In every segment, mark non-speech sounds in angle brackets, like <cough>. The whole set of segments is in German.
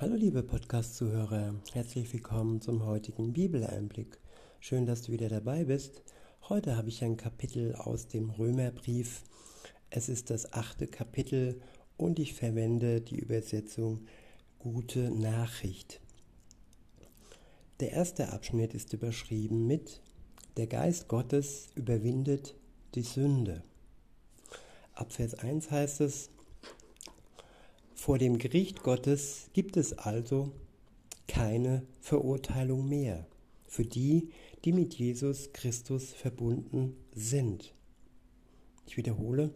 Hallo liebe Podcast-Zuhörer, herzlich willkommen zum heutigen Bibeleinblick. Schön, dass du wieder dabei bist. Heute habe ich ein Kapitel aus dem Römerbrief. Es ist das achte Kapitel und ich verwende die Übersetzung Gute Nachricht. Der erste Abschnitt ist überschrieben mit Der Geist Gottes überwindet die Sünde. Ab Vers 1 heißt es, vor dem Gericht Gottes gibt es also keine Verurteilung mehr für die, die mit Jesus Christus verbunden sind. Ich wiederhole,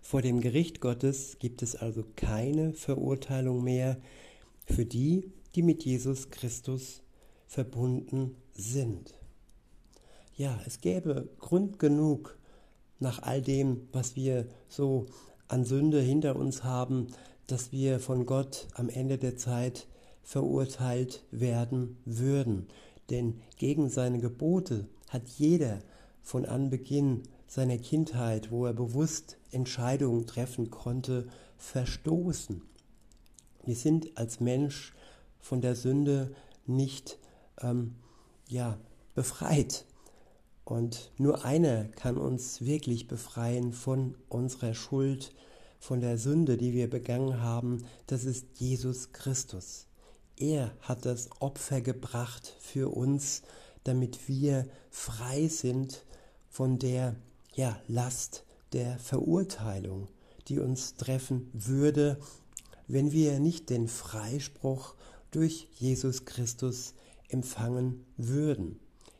vor dem Gericht Gottes gibt es also keine Verurteilung mehr für die, die mit Jesus Christus verbunden sind. Ja, es gäbe Grund genug, nach all dem, was wir so an Sünde hinter uns haben, dass wir von Gott am Ende der Zeit verurteilt werden würden. Denn gegen seine Gebote hat jeder von Anbeginn seiner Kindheit, wo er bewusst Entscheidungen treffen konnte, verstoßen. Wir sind als Mensch von der Sünde nicht ähm, ja, befreit. Und nur einer kann uns wirklich befreien von unserer Schuld, von der Sünde, die wir begangen haben. Das ist Jesus Christus. Er hat das Opfer gebracht für uns, damit wir frei sind von der ja, Last der Verurteilung, die uns treffen würde, wenn wir nicht den Freispruch durch Jesus Christus empfangen würden.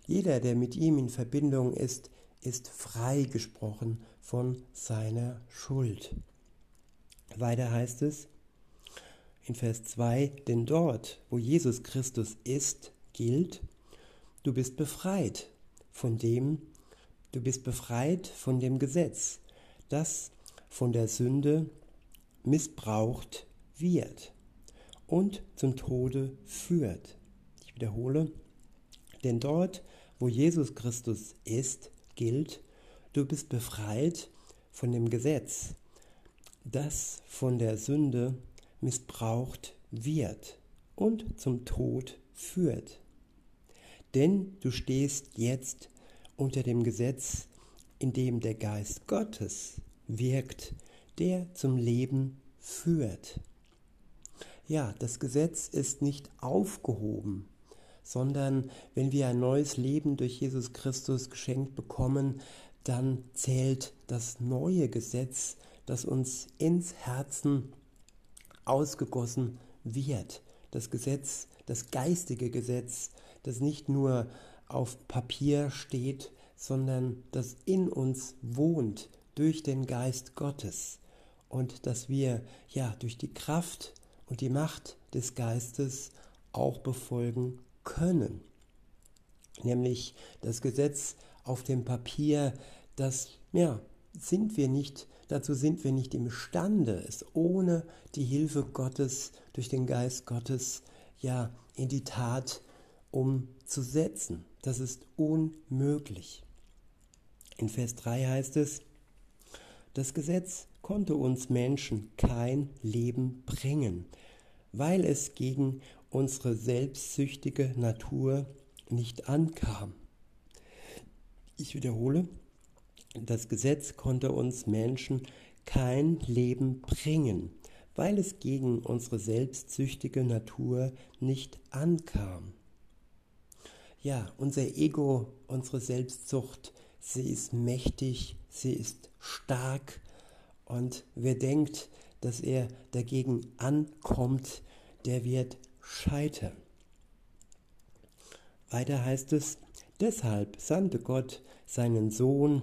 Jeder, der mit ihm in Verbindung ist, ist freigesprochen von seiner Schuld. Weiter heißt es in Vers 2, denn dort, wo Jesus Christus ist, gilt, du bist befreit von dem, du bist befreit von dem Gesetz, das von der Sünde missbraucht wird und zum Tode führt. Ich wiederhole, denn dort, wo Jesus Christus ist, gilt, du bist befreit von dem Gesetz, das von der Sünde missbraucht wird und zum Tod führt. Denn du stehst jetzt unter dem Gesetz, in dem der Geist Gottes wirkt, der zum Leben führt. Ja, das Gesetz ist nicht aufgehoben, sondern wenn wir ein neues Leben durch Jesus Christus geschenkt bekommen, dann zählt das neue Gesetz, das uns ins Herzen ausgegossen wird. Das Gesetz, das geistige Gesetz, das nicht nur auf Papier steht, sondern das in uns wohnt durch den Geist Gottes und dass wir ja durch die Kraft und die Macht des Geistes auch befolgen können. Nämlich das Gesetz auf dem Papier, das, ja, sind wir nicht, dazu sind wir nicht imstande, es ohne die Hilfe Gottes, durch den Geist Gottes, ja, in die Tat umzusetzen. Das ist unmöglich. In Vers 3 heißt es, das Gesetz konnte uns Menschen kein Leben bringen, weil es gegen unsere selbstsüchtige Natur nicht ankam. Ich wiederhole, das Gesetz konnte uns Menschen kein Leben bringen, weil es gegen unsere selbstsüchtige Natur nicht ankam. Ja, unser Ego, unsere Selbstsucht, sie ist mächtig, sie ist stark und wer denkt, dass er dagegen ankommt, der wird scheitern. Weiter heißt es, deshalb sandte Gott seinen Sohn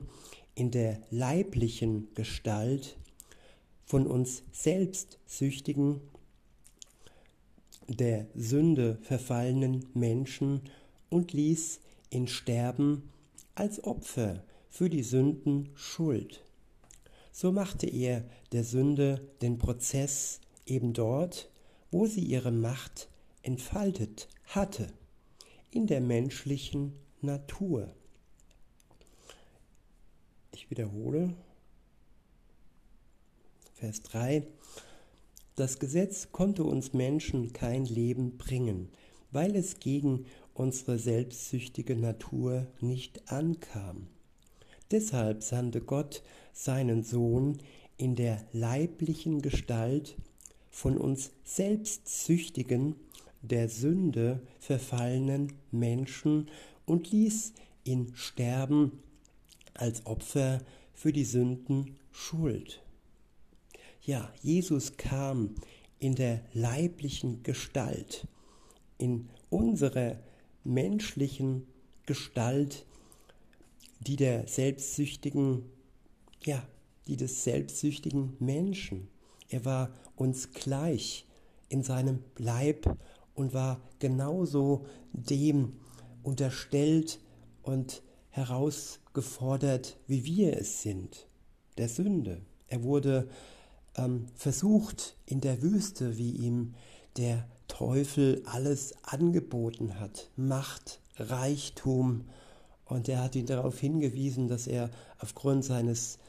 in der leiblichen Gestalt von uns selbstsüchtigen, der Sünde verfallenen Menschen und ließ ihn sterben als Opfer für die Sünden Schuld. So machte er der Sünde den Prozess eben dort, wo sie ihre Macht entfaltet hatte in der menschlichen Natur. Ich wiederhole. Vers 3. Das Gesetz konnte uns Menschen kein Leben bringen, weil es gegen unsere selbstsüchtige Natur nicht ankam. Deshalb sandte Gott seinen Sohn in der leiblichen Gestalt von uns selbstsüchtigen, der Sünde verfallenen Menschen und ließ ihn sterben als Opfer für die Sünden Schuld. Ja, Jesus kam in der leiblichen Gestalt, in unserer menschlichen Gestalt, die der selbstsüchtigen, ja, die des selbstsüchtigen Menschen. Er war uns gleich in seinem Leib und war genauso dem unterstellt und herausgefordert, wie wir es sind, der Sünde. Er wurde ähm, versucht in der Wüste, wie ihm der Teufel alles angeboten hat, Macht, Reichtum, und er hat ihn darauf hingewiesen, dass er aufgrund seines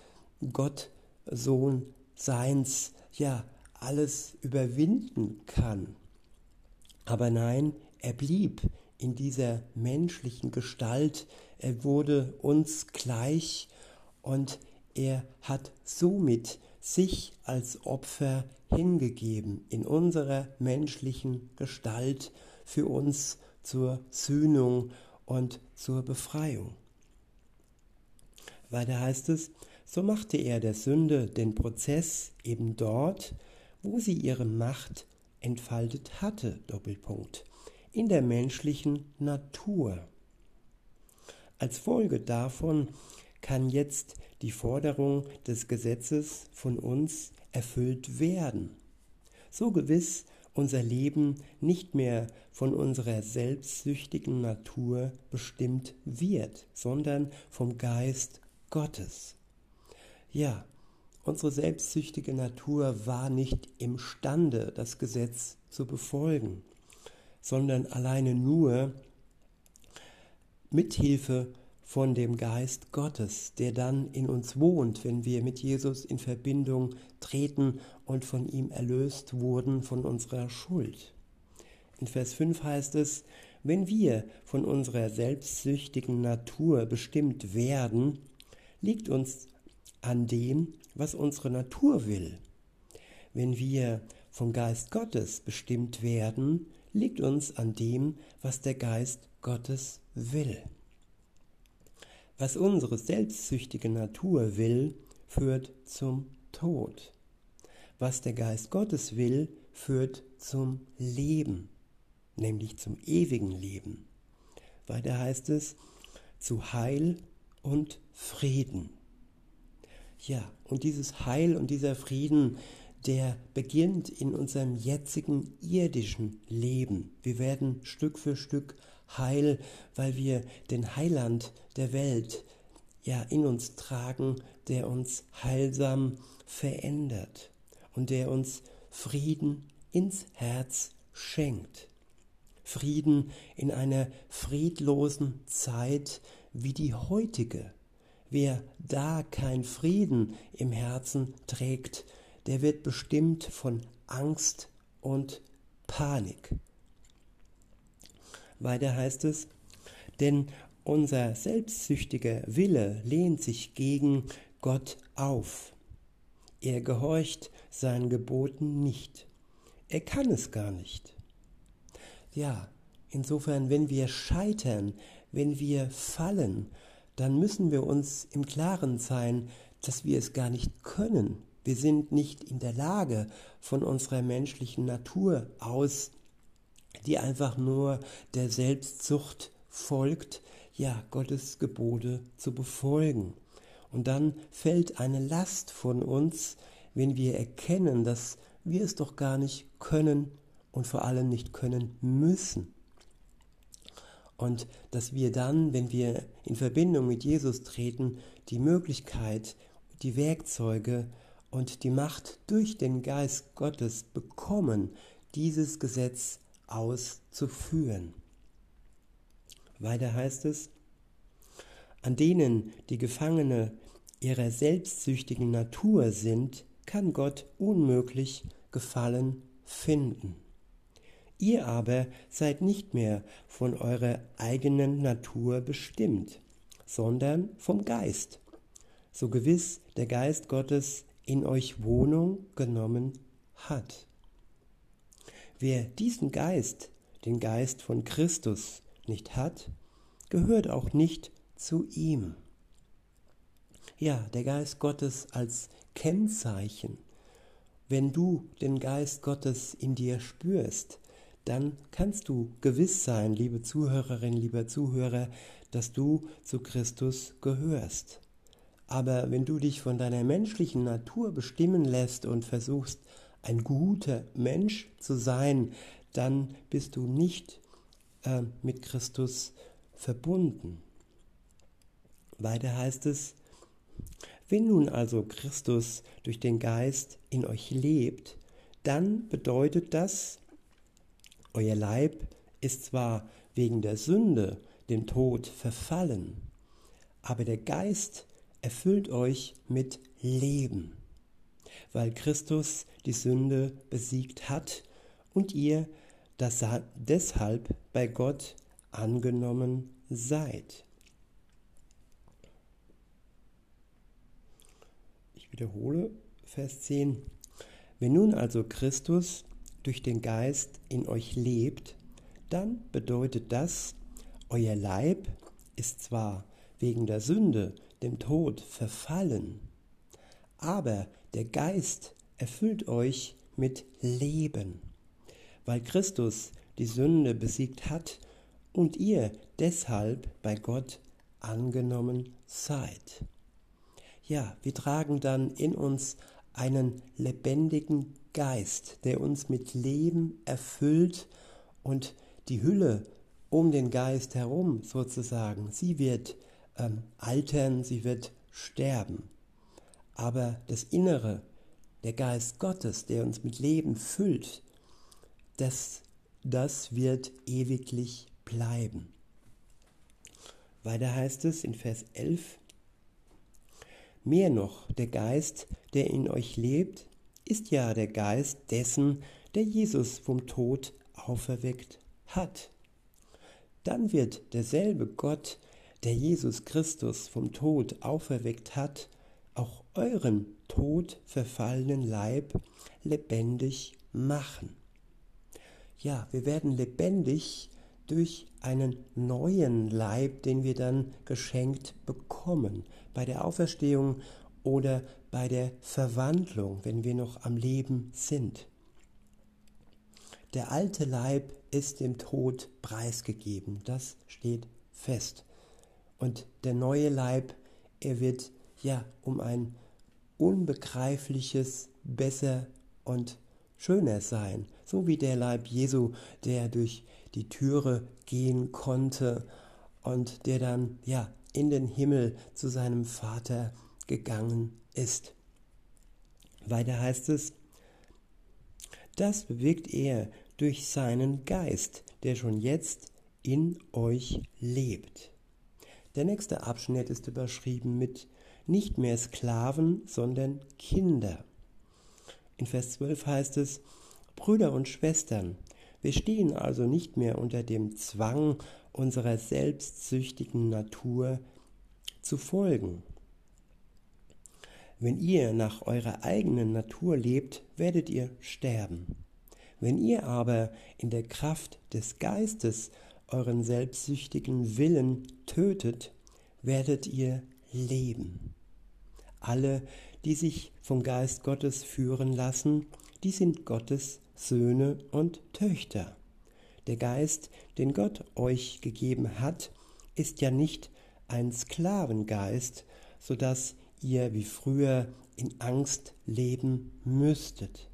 Gottsohnseins ja alles überwinden kann. Aber nein, er blieb in dieser menschlichen Gestalt, er wurde uns gleich und er hat somit sich als Opfer hingegeben in unserer menschlichen Gestalt für uns zur Sühnung und zur Befreiung. Weiter heißt es, so machte er der Sünde den Prozess eben dort, wo sie ihre Macht entfaltet hatte, Doppelpunkt, in der menschlichen Natur. Als Folge davon kann jetzt die Forderung des Gesetzes von uns erfüllt werden. So gewiss unser Leben nicht mehr von unserer selbstsüchtigen Natur bestimmt wird, sondern vom Geist Gottes. Ja, unsere selbstsüchtige Natur war nicht imstande, das Gesetz zu befolgen, sondern alleine nur mithilfe von dem Geist Gottes, der dann in uns wohnt, wenn wir mit Jesus in Verbindung treten und von ihm erlöst wurden von unserer Schuld. In Vers 5 heißt es, wenn wir von unserer selbstsüchtigen Natur bestimmt werden, liegt uns an dem, was unsere Natur will. Wenn wir vom Geist Gottes bestimmt werden, liegt uns an dem, was der Geist Gottes will. Was unsere selbstsüchtige Natur will, führt zum Tod. Was der Geist Gottes will, führt zum Leben, nämlich zum ewigen Leben. Weiter heißt es, zu Heil und Frieden. Ja, und dieses Heil und dieser Frieden, der beginnt in unserem jetzigen irdischen Leben. Wir werden Stück für Stück Heil, weil wir den Heiland der Welt ja in uns tragen, der uns heilsam verändert und der uns Frieden ins Herz schenkt. Frieden in einer friedlosen Zeit wie die heutige. Wer da kein Frieden im Herzen trägt, der wird bestimmt von Angst und Panik. Weiter heißt es, denn unser selbstsüchtiger Wille lehnt sich gegen Gott auf. Er gehorcht seinen Geboten nicht. Er kann es gar nicht. Ja, insofern, wenn wir scheitern, wenn wir fallen, dann müssen wir uns im Klaren sein, dass wir es gar nicht können. Wir sind nicht in der Lage, von unserer menschlichen Natur aus die einfach nur der Selbstzucht folgt, ja, Gottes Gebote zu befolgen. Und dann fällt eine Last von uns, wenn wir erkennen, dass wir es doch gar nicht können und vor allem nicht können müssen. Und dass wir dann, wenn wir in Verbindung mit Jesus treten, die Möglichkeit, die Werkzeuge und die Macht durch den Geist Gottes bekommen, dieses Gesetz auszuführen. Weiter heißt es, an denen die Gefangene ihrer selbstsüchtigen Natur sind, kann Gott unmöglich Gefallen finden. Ihr aber seid nicht mehr von eurer eigenen Natur bestimmt, sondern vom Geist, so gewiss der Geist Gottes in euch Wohnung genommen hat. Wer diesen Geist, den Geist von Christus, nicht hat, gehört auch nicht zu ihm. Ja, der Geist Gottes als Kennzeichen. Wenn du den Geist Gottes in dir spürst, dann kannst du gewiss sein, liebe Zuhörerin, lieber Zuhörer, dass du zu Christus gehörst. Aber wenn du dich von deiner menschlichen Natur bestimmen lässt und versuchst, ein guter Mensch zu sein, dann bist du nicht äh, mit Christus verbunden. Weiter heißt es, wenn nun also Christus durch den Geist in euch lebt, dann bedeutet das, euer Leib ist zwar wegen der Sünde dem Tod verfallen, aber der Geist erfüllt euch mit Leben, weil Christus die Sünde besiegt hat und ihr das deshalb bei Gott angenommen seid. Ich wiederhole Vers 10. Wenn nun also Christus durch den Geist in euch lebt, dann bedeutet das, euer Leib ist zwar wegen der Sünde dem Tod verfallen, aber der Geist erfüllt euch mit Leben, weil Christus die Sünde besiegt hat und ihr deshalb bei Gott angenommen seid. Ja, wir tragen dann in uns einen lebendigen Geist, der uns mit Leben erfüllt und die Hülle um den Geist herum sozusagen, sie wird ähm, altern, sie wird sterben. Aber das Innere, der Geist Gottes, der uns mit Leben füllt, das, das wird ewiglich bleiben. Weiter heißt es in Vers 11, Mehr noch, der Geist, der in euch lebt, ist ja der Geist dessen, der Jesus vom Tod auferweckt hat. Dann wird derselbe Gott, der Jesus Christus vom Tod auferweckt hat, auch euren tot verfallenen Leib lebendig machen. Ja, wir werden lebendig durch einen neuen Leib, den wir dann geschenkt bekommen bei der Auferstehung oder bei der Verwandlung, wenn wir noch am Leben sind. Der alte Leib ist dem Tod preisgegeben, das steht fest. Und der neue Leib, er wird ja um ein unbegreifliches besser und schöner sein, so wie der Leib Jesu, der durch die Türe gehen konnte und der dann ja in den Himmel zu seinem Vater gegangen ist. Weiter heißt es, das bewirkt er durch seinen Geist, der schon jetzt in euch lebt. Der nächste Abschnitt ist überschrieben mit nicht mehr Sklaven, sondern Kinder. In Vers 12 heißt es, Brüder und Schwestern, wir stehen also nicht mehr unter dem Zwang unserer selbstsüchtigen Natur zu folgen. Wenn ihr nach eurer eigenen Natur lebt, werdet ihr sterben. Wenn ihr aber in der Kraft des Geistes euren selbstsüchtigen Willen tötet, werdet ihr leben. Alle, die sich vom Geist Gottes führen lassen, die sind Gottes Söhne und Töchter. Der Geist, den Gott euch gegeben hat, ist ja nicht ein Sklavengeist, so dass ihr wie früher in Angst leben müsstet.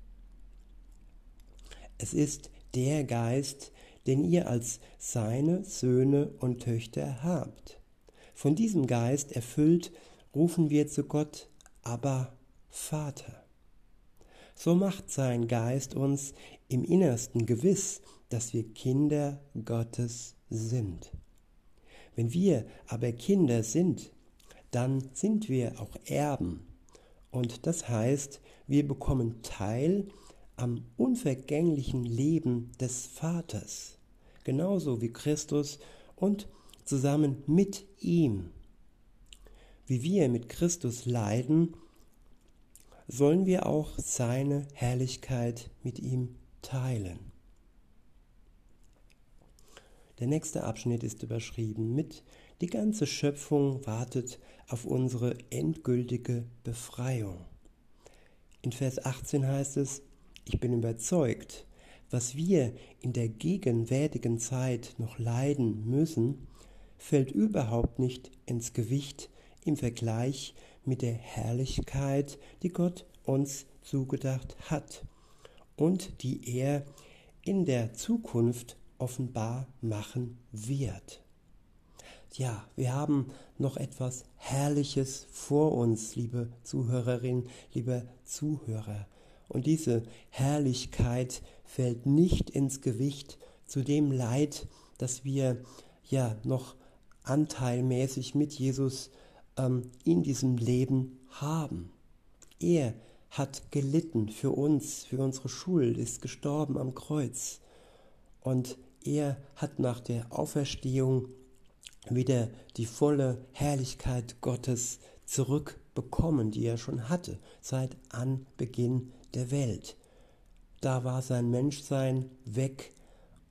Es ist der Geist, den ihr als seine Söhne und Töchter habt. Von diesem Geist erfüllt rufen wir zu Gott, aber Vater. So macht sein Geist uns im Innersten gewiss, dass wir Kinder Gottes sind. Wenn wir aber Kinder sind, dann sind wir auch Erben. Und das heißt, wir bekommen Teil am unvergänglichen Leben des Vaters, genauso wie Christus und zusammen mit ihm. Wie wir mit Christus leiden, sollen wir auch seine Herrlichkeit mit ihm teilen. Der nächste Abschnitt ist überschrieben mit Die ganze Schöpfung wartet auf unsere endgültige Befreiung. In Vers 18 heißt es, ich bin überzeugt, was wir in der gegenwärtigen Zeit noch leiden müssen, fällt überhaupt nicht ins Gewicht im Vergleich mit der Herrlichkeit, die Gott uns zugedacht hat und die er in der Zukunft offenbar machen wird. Ja, wir haben noch etwas Herrliches vor uns, liebe Zuhörerin, liebe Zuhörer. Und diese Herrlichkeit fällt nicht ins Gewicht zu dem Leid, das wir ja noch anteilmäßig mit Jesus ähm, in diesem Leben haben. Er hat gelitten für uns, für unsere Schuld, ist gestorben am Kreuz. Und er hat nach der Auferstehung wieder die volle Herrlichkeit Gottes zurückbekommen, die er schon hatte seit Anbeginn der Welt. Da war sein Menschsein weg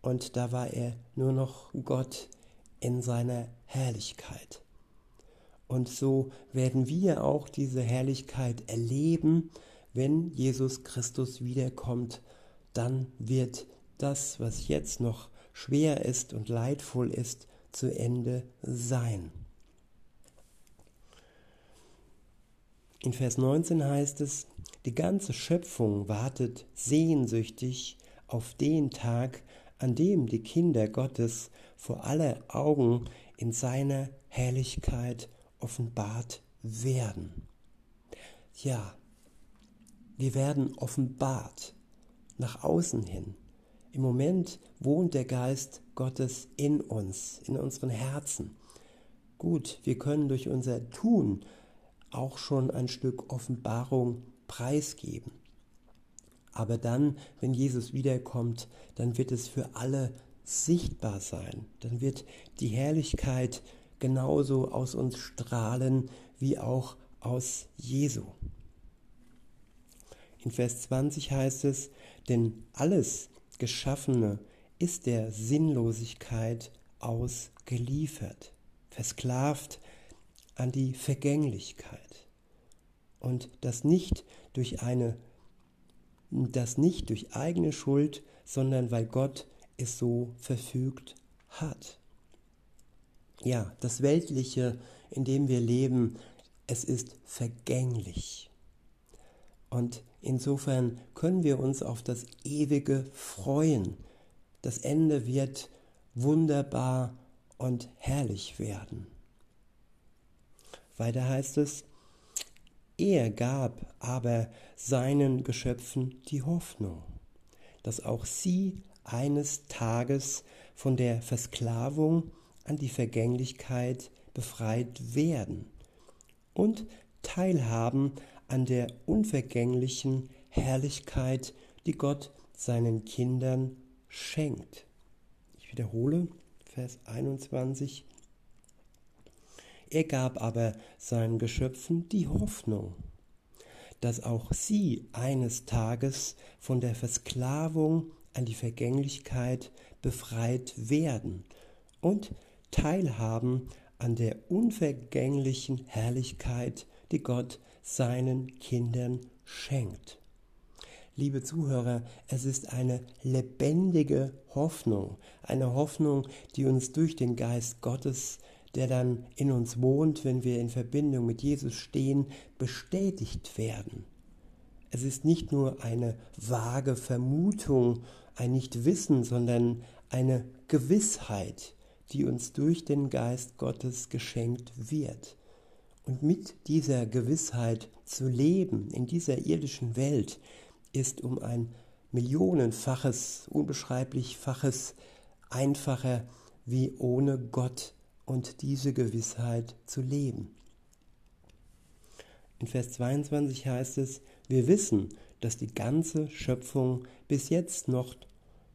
und da war er nur noch Gott in seiner Herrlichkeit. Und so werden wir auch diese Herrlichkeit erleben, wenn Jesus Christus wiederkommt. Dann wird das, was jetzt noch schwer ist und leidvoll ist, zu Ende sein. In Vers 19 heißt es, die ganze Schöpfung wartet sehnsüchtig auf den Tag, an dem die Kinder Gottes vor aller Augen in seiner Herrlichkeit offenbart werden. Ja, wir werden offenbart nach außen hin. Im Moment wohnt der Geist Gottes in uns, in unseren Herzen. Gut, wir können durch unser Tun auch schon ein Stück Offenbarung preisgeben. Aber dann, wenn Jesus wiederkommt, dann wird es für alle sichtbar sein. Dann wird die Herrlichkeit genauso aus uns strahlen wie auch aus Jesu. In Vers 20 heißt es, denn alles Geschaffene ist der Sinnlosigkeit ausgeliefert, versklavt an die Vergänglichkeit und das nicht durch eine das nicht durch eigene Schuld, sondern weil Gott es so verfügt hat. Ja, das Weltliche, in dem wir leben, es ist vergänglich. Und insofern können wir uns auf das Ewige freuen. Das Ende wird wunderbar und herrlich werden. Weiter heißt es, er gab aber seinen Geschöpfen die Hoffnung, dass auch sie eines Tages von der Versklavung an die Vergänglichkeit befreit werden und teilhaben an der unvergänglichen Herrlichkeit, die Gott seinen Kindern schenkt. Ich wiederhole Vers 21. Er gab aber seinen Geschöpfen die Hoffnung, dass auch sie eines Tages von der Versklavung an die Vergänglichkeit befreit werden und teilhaben an der unvergänglichen Herrlichkeit, die Gott seinen Kindern schenkt. Liebe Zuhörer, es ist eine lebendige Hoffnung, eine Hoffnung, die uns durch den Geist Gottes der dann in uns wohnt, wenn wir in Verbindung mit Jesus stehen, bestätigt werden. Es ist nicht nur eine vage Vermutung, ein Nichtwissen, sondern eine Gewissheit, die uns durch den Geist Gottes geschenkt wird. Und mit dieser Gewissheit zu leben in dieser irdischen Welt ist um ein millionenfaches, unbeschreiblichfaches einfacher wie ohne Gott und diese Gewissheit zu leben. In Vers 22 heißt es, wir wissen, dass die ganze Schöpfung bis jetzt noch,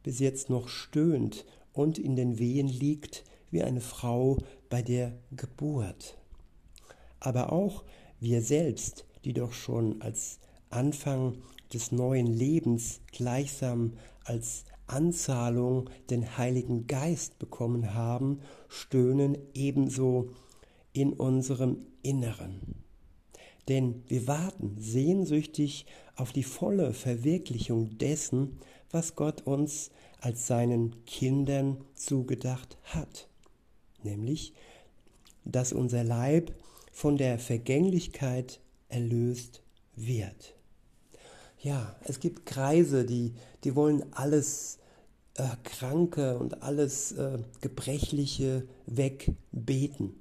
bis jetzt noch stöhnt und in den Wehen liegt wie eine Frau bei der Geburt. Aber auch wir selbst, die doch schon als Anfang des neuen Lebens gleichsam als Anzahlung den Heiligen Geist bekommen haben, stöhnen ebenso in unserem Inneren. Denn wir warten sehnsüchtig auf die volle Verwirklichung dessen, was Gott uns als seinen Kindern zugedacht hat, nämlich, dass unser Leib von der Vergänglichkeit erlöst wird. Ja, es gibt Kreise, die, die wollen alles äh, Kranke und alles äh, Gebrechliche wegbeten.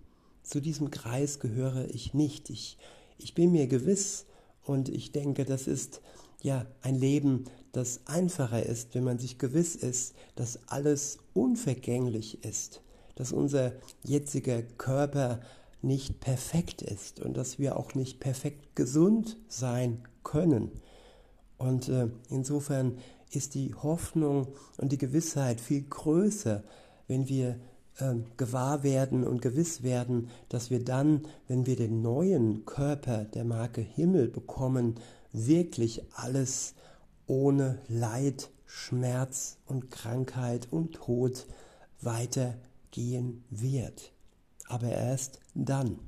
Zu diesem Kreis gehöre ich nicht. Ich, ich bin mir gewiss und ich denke, das ist ja ein Leben, das einfacher ist, wenn man sich gewiss ist, dass alles unvergänglich ist, dass unser jetziger Körper nicht perfekt ist und dass wir auch nicht perfekt gesund sein können. Und äh, insofern ist die Hoffnung und die Gewissheit viel größer, wenn wir äh, gewahr werden und gewiss werden, dass wir dann, wenn wir den neuen Körper der Marke Himmel bekommen, wirklich alles ohne Leid, Schmerz und Krankheit und Tod weitergehen wird. Aber erst dann.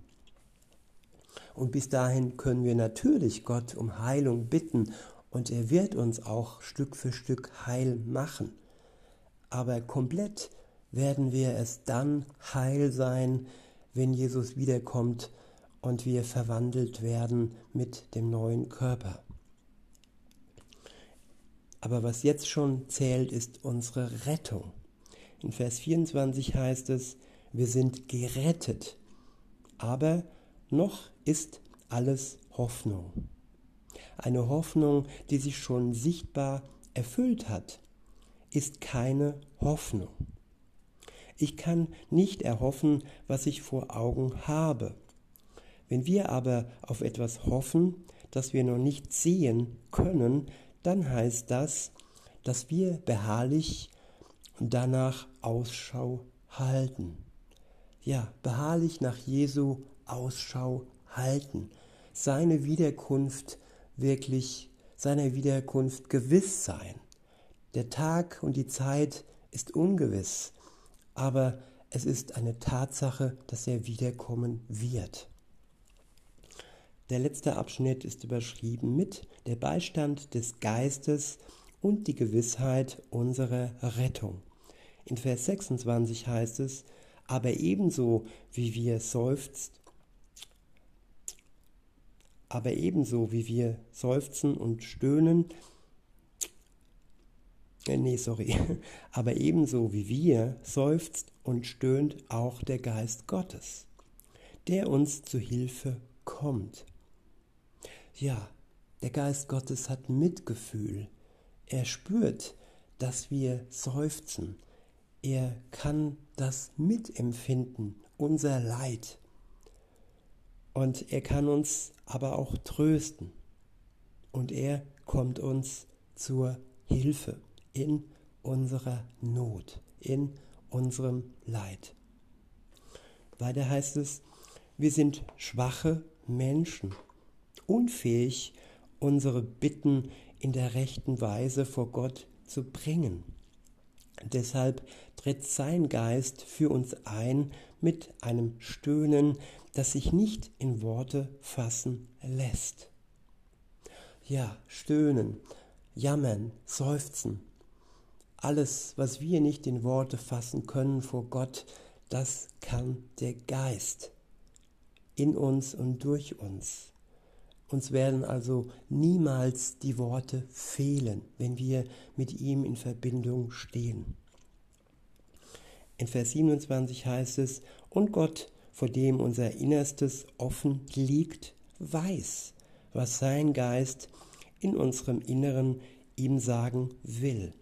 Und bis dahin können wir natürlich Gott um Heilung bitten und er wird uns auch Stück für Stück heil machen. Aber komplett werden wir es dann heil sein, wenn Jesus wiederkommt und wir verwandelt werden mit dem neuen Körper. Aber was jetzt schon zählt, ist unsere Rettung. In Vers 24 heißt es, wir sind gerettet, aber noch ist alles Hoffnung. Eine Hoffnung, die sich schon sichtbar erfüllt hat, ist keine Hoffnung. Ich kann nicht erhoffen, was ich vor Augen habe. Wenn wir aber auf etwas hoffen, das wir noch nicht sehen können, dann heißt das, dass wir beharrlich danach Ausschau halten. Ja, beharrlich nach Jesu Ausschau halten, seine Wiederkunft wirklich seiner Wiederkunft gewiss sein. Der Tag und die Zeit ist ungewiss, aber es ist eine Tatsache, dass er wiederkommen wird. Der letzte Abschnitt ist überschrieben mit der Beistand des Geistes und die Gewissheit unserer Rettung. In Vers 26 heißt es, aber ebenso wie wir seufzt, aber ebenso wie wir seufzen und stöhnen, äh, nee, sorry, <laughs> aber ebenso wie wir seufzt und stöhnt auch der Geist Gottes, der uns zu Hilfe kommt. Ja, der Geist Gottes hat Mitgefühl. Er spürt, dass wir seufzen. Er kann das mitempfinden, unser Leid. Und er kann uns aber auch trösten. Und er kommt uns zur Hilfe in unserer Not, in unserem Leid. Weiter heißt es, wir sind schwache Menschen, unfähig, unsere Bitten in der rechten Weise vor Gott zu bringen. Deshalb tritt sein Geist für uns ein mit einem Stöhnen, das sich nicht in Worte fassen lässt. Ja, stöhnen, jammern, seufzen, alles, was wir nicht in Worte fassen können vor Gott, das kann der Geist in uns und durch uns. Uns werden also niemals die Worte fehlen, wenn wir mit ihm in Verbindung stehen. In Vers 27 heißt es, und Gott, vor dem unser Innerstes offen liegt, weiß, was sein Geist in unserem Inneren ihm sagen will.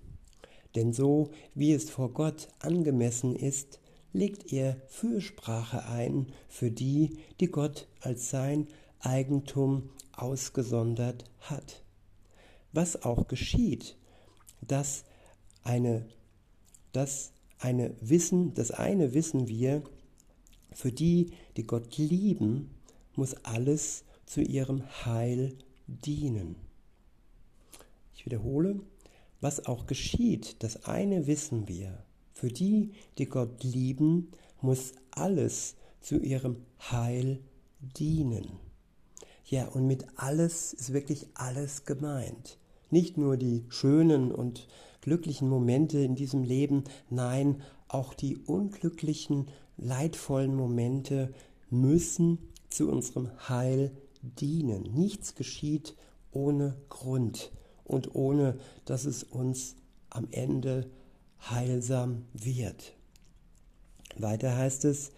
Denn so wie es vor Gott angemessen ist, legt er Fürsprache ein für die, die Gott als sein Eigentum ausgesondert hat. was auch geschieht, dass eine, dass eine Wissen, das eine wissen wir, für die, die Gott lieben, muss alles zu ihrem Heil dienen. Ich wiederhole, was auch geschieht, das eine wissen wir. Für die, die Gott lieben, muss alles zu ihrem Heil dienen. Ja, und mit alles ist wirklich alles gemeint. Nicht nur die schönen und glücklichen Momente in diesem Leben, nein, auch die unglücklichen, leidvollen Momente müssen zu unserem Heil dienen. Nichts geschieht ohne Grund und ohne, dass es uns am Ende heilsam wird. Weiter heißt es,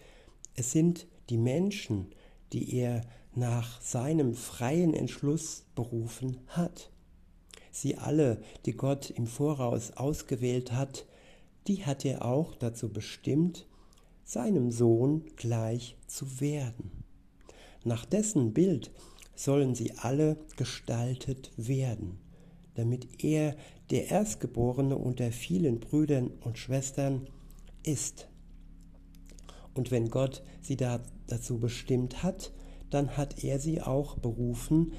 es sind die Menschen, die er nach seinem freien Entschluss berufen hat. Sie alle, die Gott im Voraus ausgewählt hat, die hat er auch dazu bestimmt, seinem Sohn gleich zu werden. Nach dessen Bild sollen sie alle gestaltet werden, damit er der Erstgeborene unter vielen Brüdern und Schwestern ist. Und wenn Gott sie da, dazu bestimmt hat, dann hat er sie auch berufen.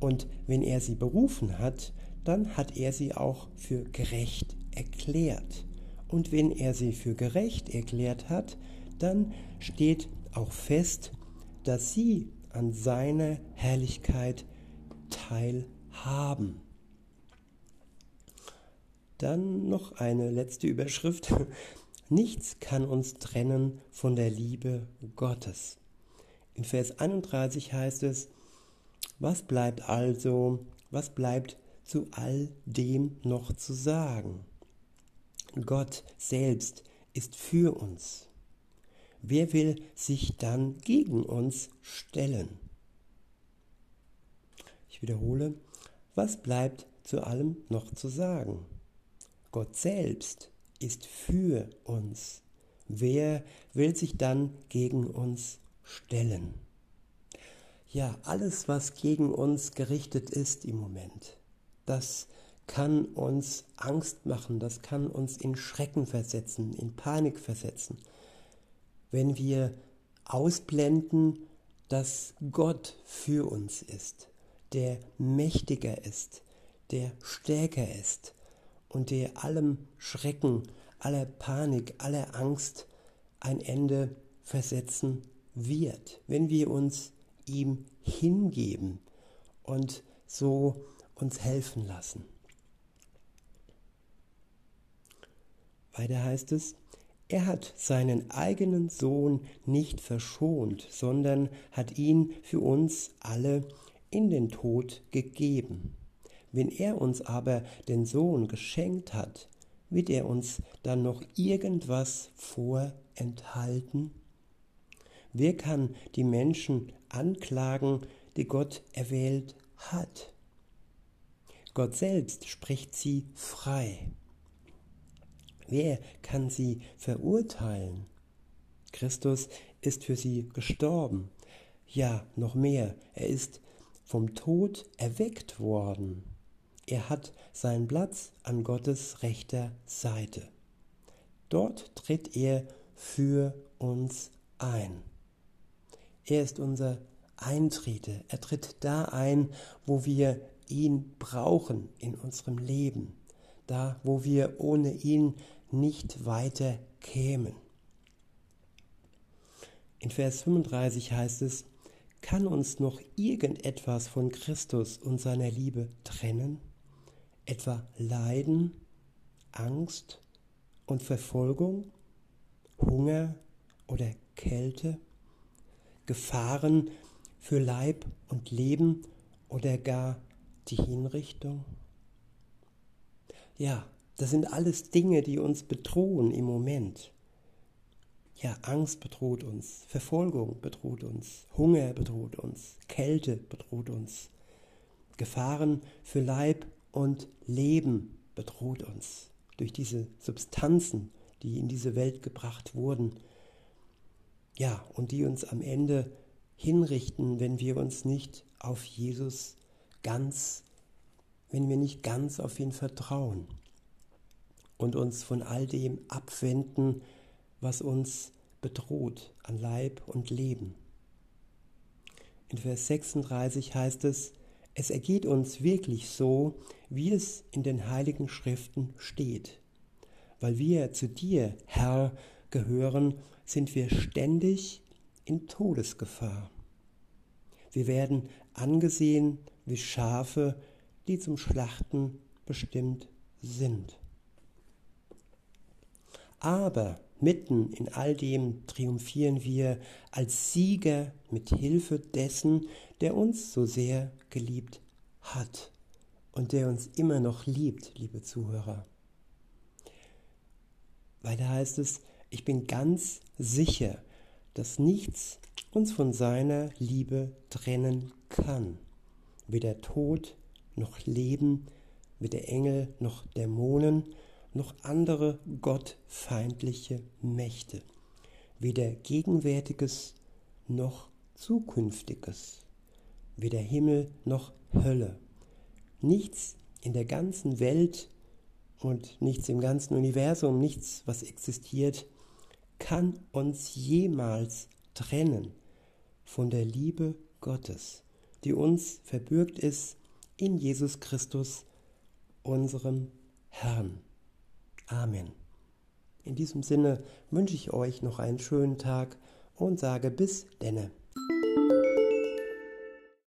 Und wenn er sie berufen hat, dann hat er sie auch für gerecht erklärt. Und wenn er sie für gerecht erklärt hat, dann steht auch fest, dass sie an seiner Herrlichkeit teilhaben. Dann noch eine letzte Überschrift. <laughs> Nichts kann uns trennen von der Liebe Gottes. In Vers 31 heißt es, was bleibt also, was bleibt zu all dem noch zu sagen? Gott selbst ist für uns. Wer will sich dann gegen uns stellen? Ich wiederhole, was bleibt zu allem noch zu sagen? Gott selbst ist für uns. Wer will sich dann gegen uns stellen? Ja, alles, was gegen uns gerichtet ist im Moment, das kann uns Angst machen, das kann uns in Schrecken versetzen, in Panik versetzen. Wenn wir ausblenden, dass Gott für uns ist, der mächtiger ist, der stärker ist, und der allem Schrecken, aller Panik, aller Angst ein Ende versetzen wird, wenn wir uns ihm hingeben und so uns helfen lassen. Weiter heißt es, er hat seinen eigenen Sohn nicht verschont, sondern hat ihn für uns alle in den Tod gegeben. Wenn er uns aber den Sohn geschenkt hat, wird er uns dann noch irgendwas vorenthalten? Wer kann die Menschen anklagen, die Gott erwählt hat? Gott selbst spricht sie frei. Wer kann sie verurteilen? Christus ist für sie gestorben. Ja, noch mehr, er ist vom Tod erweckt worden. Er hat seinen Platz an Gottes rechter Seite. Dort tritt er für uns ein. Er ist unser Eintrete. Er tritt da ein, wo wir ihn brauchen in unserem Leben. Da, wo wir ohne ihn nicht weiter kämen. In Vers 35 heißt es, kann uns noch irgendetwas von Christus und seiner Liebe trennen? etwa Leiden, Angst und Verfolgung, Hunger oder Kälte, Gefahren für Leib und Leben oder gar die Hinrichtung? Ja, das sind alles Dinge, die uns bedrohen im Moment. Ja, Angst bedroht uns, Verfolgung bedroht uns, Hunger bedroht uns, Kälte bedroht uns, Gefahren für Leib und Leben bedroht uns durch diese Substanzen, die in diese Welt gebracht wurden. Ja, und die uns am Ende hinrichten, wenn wir uns nicht auf Jesus ganz wenn wir nicht ganz auf ihn vertrauen und uns von all dem abwenden, was uns bedroht an Leib und Leben. In Vers 36 heißt es, es ergeht uns wirklich so, wie es in den heiligen Schriften steht. Weil wir zu dir, Herr, gehören, sind wir ständig in Todesgefahr. Wir werden angesehen wie Schafe, die zum Schlachten bestimmt sind. Aber mitten in all dem triumphieren wir als Sieger mit Hilfe dessen, der uns so sehr geliebt hat und der uns immer noch liebt, liebe Zuhörer. Weiter heißt es, ich bin ganz sicher, dass nichts uns von seiner Liebe trennen kann. Weder Tod noch Leben, weder Engel noch Dämonen, noch andere gottfeindliche Mächte, weder Gegenwärtiges noch Zukünftiges, weder Himmel noch Hölle. Nichts in der ganzen Welt und nichts im ganzen Universum, nichts, was existiert, kann uns jemals trennen von der Liebe Gottes, die uns verbürgt ist in Jesus Christus, unserem Herrn. Amen. In diesem Sinne wünsche ich euch noch einen schönen Tag und sage bis denne.